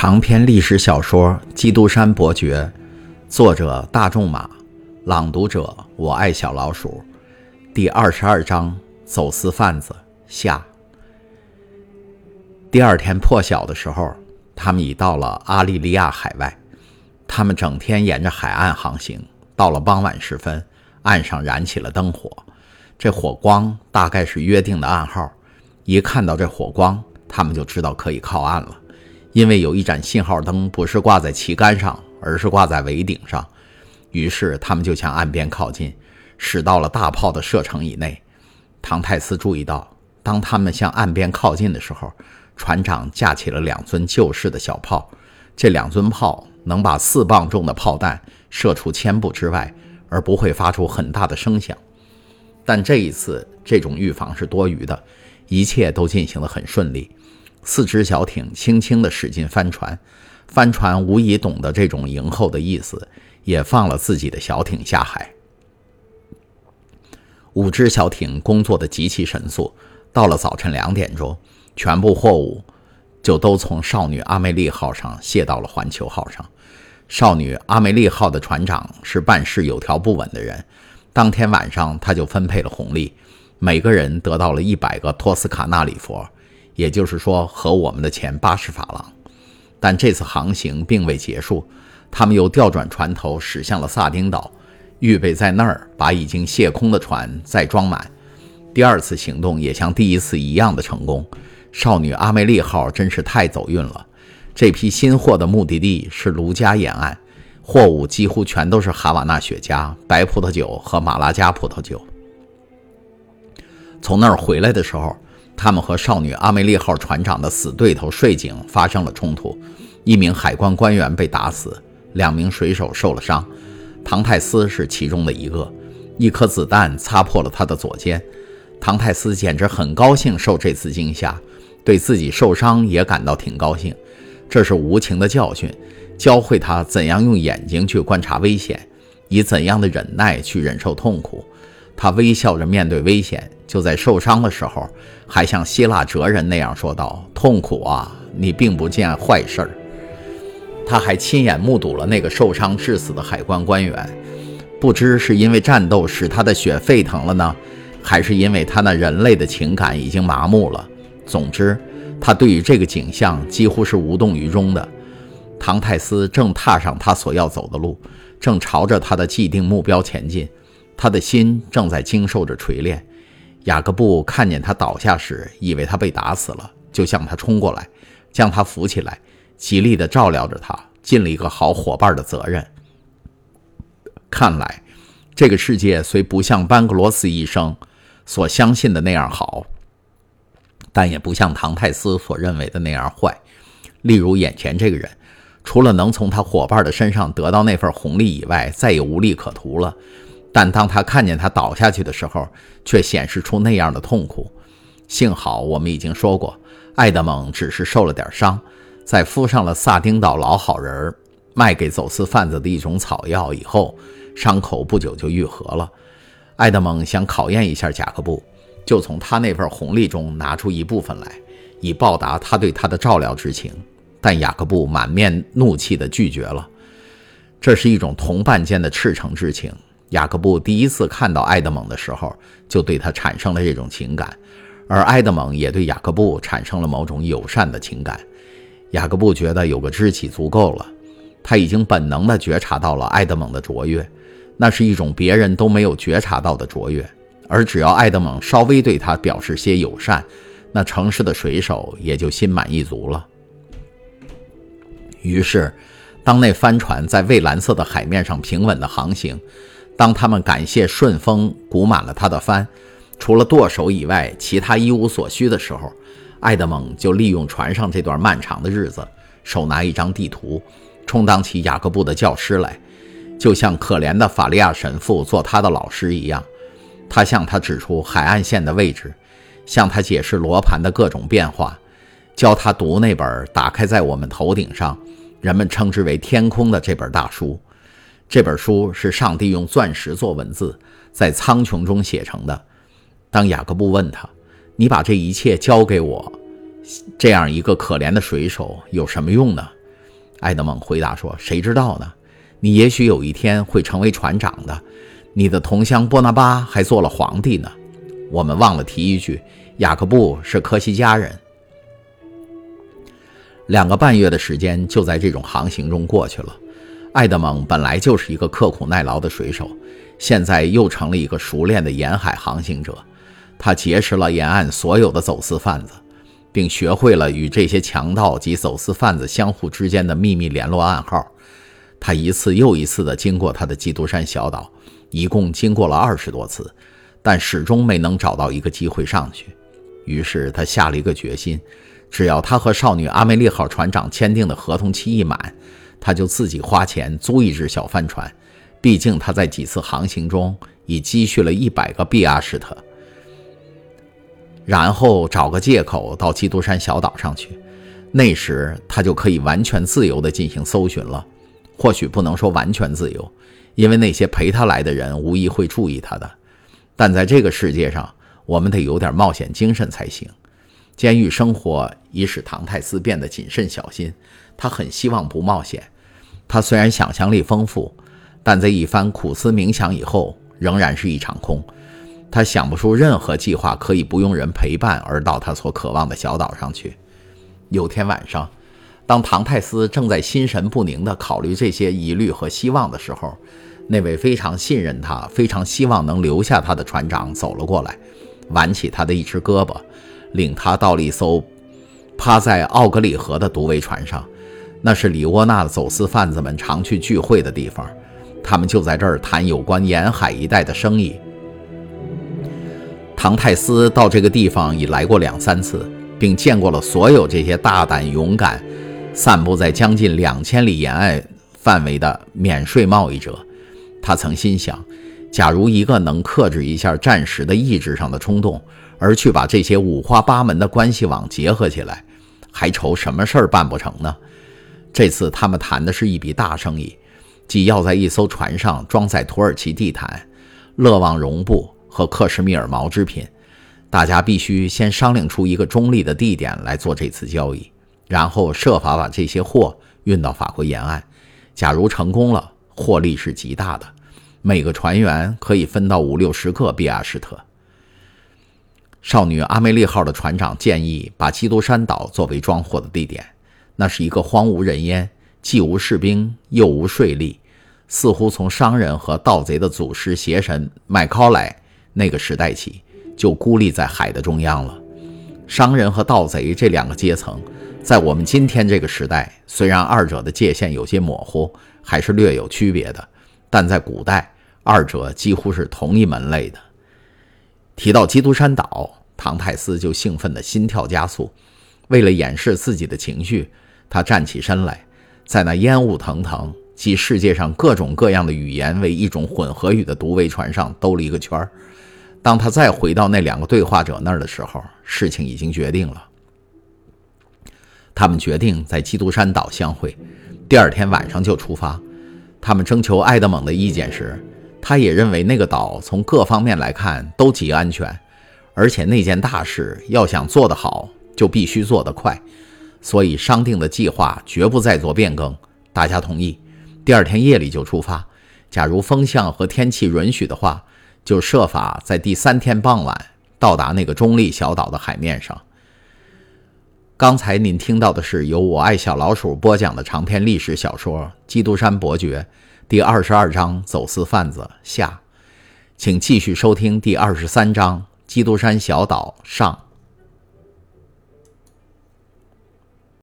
长篇历史小说《基督山伯爵》，作者大仲马，朗读者我爱小老鼠，第二十二章：走私贩子下。第二天破晓的时候，他们已到了阿利利亚海外。他们整天沿着海岸航行，到了傍晚时分，岸上燃起了灯火。这火光大概是约定的暗号，一看到这火光，他们就知道可以靠岸了。因为有一盏信号灯不是挂在旗杆上，而是挂在桅顶上，于是他们就向岸边靠近，驶到了大炮的射程以内。唐泰斯注意到，当他们向岸边靠近的时候，船长架起了两尊旧式的小炮。这两尊炮能把四磅重的炮弹射出千步之外，而不会发出很大的声响。但这一次，这种预防是多余的，一切都进行得很顺利。四只小艇轻轻地驶进帆船，帆船无疑懂得这种迎候的意思，也放了自己的小艇下海。五只小艇工作的极其神速，到了早晨两点钟，全部货物就都从少女阿梅丽号上卸到了环球号上。少女阿梅丽号的船长是办事有条不紊的人，当天晚上他就分配了红利，每个人得到了一百个托斯卡纳里佛。也就是说，和我们的钱八十法郎。但这次航行并未结束，他们又调转船头驶向了萨丁岛，预备在那儿把已经卸空的船再装满。第二次行动也像第一次一样的成功。少女阿梅丽号真是太走运了。这批新货的目的地是卢加沿岸，货物几乎全都是哈瓦那雪茄、白葡萄酒和马拉加葡萄酒。从那儿回来的时候。他们和少女阿梅丽号船长的死对头税警发生了冲突，一名海关官员被打死，两名水手受了伤，唐泰斯是其中的一个。一颗子弹擦破了他的左肩，唐泰斯简直很高兴受这次惊吓，对自己受伤也感到挺高兴。这是无情的教训，教会他怎样用眼睛去观察危险，以怎样的忍耐去忍受痛苦。他微笑着面对危险，就在受伤的时候，还像希腊哲人那样说道：“痛苦啊，你并不见坏事儿。”他还亲眼目睹了那个受伤致死的海关官员，不知是因为战斗使他的血沸腾了呢，还是因为他那人类的情感已经麻木了。总之，他对于这个景象几乎是无动于衷的。唐泰斯正踏上他所要走的路，正朝着他的既定目标前进。他的心正在经受着锤炼。雅各布看见他倒下时，以为他被打死了，就向他冲过来，将他扶起来，极力地照料着他，尽了一个好伙伴的责任。看来，这个世界虽不像班格罗斯医生所相信的那样好，但也不像唐泰斯所认为的那样坏。例如，眼前这个人，除了能从他伙伴的身上得到那份红利以外，再也无利可图了。但当他看见他倒下去的时候，却显示出那样的痛苦。幸好我们已经说过，爱德蒙只是受了点伤，在敷上了萨丁岛老好人卖给走私贩子的一种草药以后，伤口不久就愈合了。爱德蒙想考验一下贾克布，就从他那份红利中拿出一部分来，以报答他对他的照料之情。但雅各布满面怒气地拒绝了。这是一种同伴间的赤诚之情。雅各布第一次看到埃德蒙的时候，就对他产生了这种情感，而埃德蒙也对雅各布产生了某种友善的情感。雅各布觉得有个知己足够了，他已经本能地觉察到了埃德蒙的卓越，那是一种别人都没有觉察到的卓越。而只要埃德蒙稍微对他表示些友善，那诚实的水手也就心满意足了。于是，当那帆船在蔚蓝色的海面上平稳地航行。当他们感谢顺风鼓满了他的帆，除了舵手以外，其他一无所需的时候，爱德蒙就利用船上这段漫长的日子，手拿一张地图，充当起雅各布的教师来，就像可怜的法利亚神父做他的老师一样。他向他指出海岸线的位置，向他解释罗盘的各种变化，教他读那本打开在我们头顶上，人们称之为“天空”的这本大书。这本书是上帝用钻石做文字，在苍穹中写成的。当雅各布问他：“你把这一切交给我，这样一个可怜的水手有什么用呢？”爱德蒙回答说：“谁知道呢？你也许有一天会成为船长的。你的同乡波拿巴还做了皇帝呢。我们忘了提一句，雅各布是科西嘉人。”两个半月的时间就在这种航行中过去了。爱德蒙本来就是一个刻苦耐劳的水手，现在又成了一个熟练的沿海航行者。他结识了沿岸所有的走私贩子。并学会了与这些强盗及走私贩子相互之间的秘密联络暗号。他一次又一次地经过他的基督山小岛，一共经过了二十多次，但始终没能找到一个机会上去。于是他下了一个决心：只要他和少女阿梅利号船长签订的合同期一满，他就自己花钱租一只小帆船。毕竟他在几次航行中已积蓄了一百个币阿什特。然后找个借口到基督山小岛上去，那时他就可以完全自由地进行搜寻了。或许不能说完全自由，因为那些陪他来的人无疑会注意他的。但在这个世界上，我们得有点冒险精神才行。监狱生活已使唐泰斯变得谨慎小心，他很希望不冒险。他虽然想象力丰富，但在一番苦思冥想以后，仍然是一场空。他想不出任何计划可以不用人陪伴而到他所渴望的小岛上去。有天晚上，当唐泰斯正在心神不宁地考虑这些疑虑和希望的时候，那位非常信任他、非常希望能留下他的船长走了过来，挽起他的一只胳膊，领他到了一艘趴在奥格里河的独桅船上。那是里沃纳的走私贩子们常去聚会的地方，他们就在这儿谈有关沿海一带的生意。唐泰斯到这个地方已来过两三次，并见过了所有这些大胆勇敢、散布在将近两千里沿岸范围的免税贸易者。他曾心想，假如一个能克制一下暂时的意志上的冲动，而去把这些五花八门的关系网结合起来，还愁什么事儿办不成呢？这次他们谈的是一笔大生意，即要在一艘船上装载土耳其地毯、勒旺绒布。和克什米尔毛织品，大家必须先商量出一个中立的地点来做这次交易，然后设法把这些货运到法国沿岸。假如成功了，获利是极大的，每个船员可以分到五六十个比亚什特。少女阿梅利号的船长建议把基督山岛作为装货的地点，那是一个荒无人烟，既无士兵又无税吏，似乎从商人和盗贼的祖师邪神麦考莱。那个时代起，就孤立在海的中央了。商人和盗贼这两个阶层，在我们今天这个时代，虽然二者的界限有些模糊，还是略有区别的，但在古代，二者几乎是同一门类的。提到基督山岛，唐泰斯就兴奋的心跳加速。为了掩饰自己的情绪，他站起身来，在那烟雾腾腾。及世界上各种各样的语言为一种混合语的独桅船上兜了一个圈儿。当他再回到那两个对话者那儿的时候，事情已经决定了。他们决定在基督山岛相会，第二天晚上就出发。他们征求埃德蒙的意见时，他也认为那个岛从各方面来看都极安全，而且那件大事要想做得好，就必须做得快，所以商定的计划绝不再做变更。大家同意。第二天夜里就出发，假如风向和天气允许的话，就设法在第三天傍晚到达那个中立小岛的海面上。刚才您听到的是由我爱小老鼠播讲的长篇历史小说《基督山伯爵》第二十二章“走私贩子”下，请继续收听第二十三章“基督山小岛”上。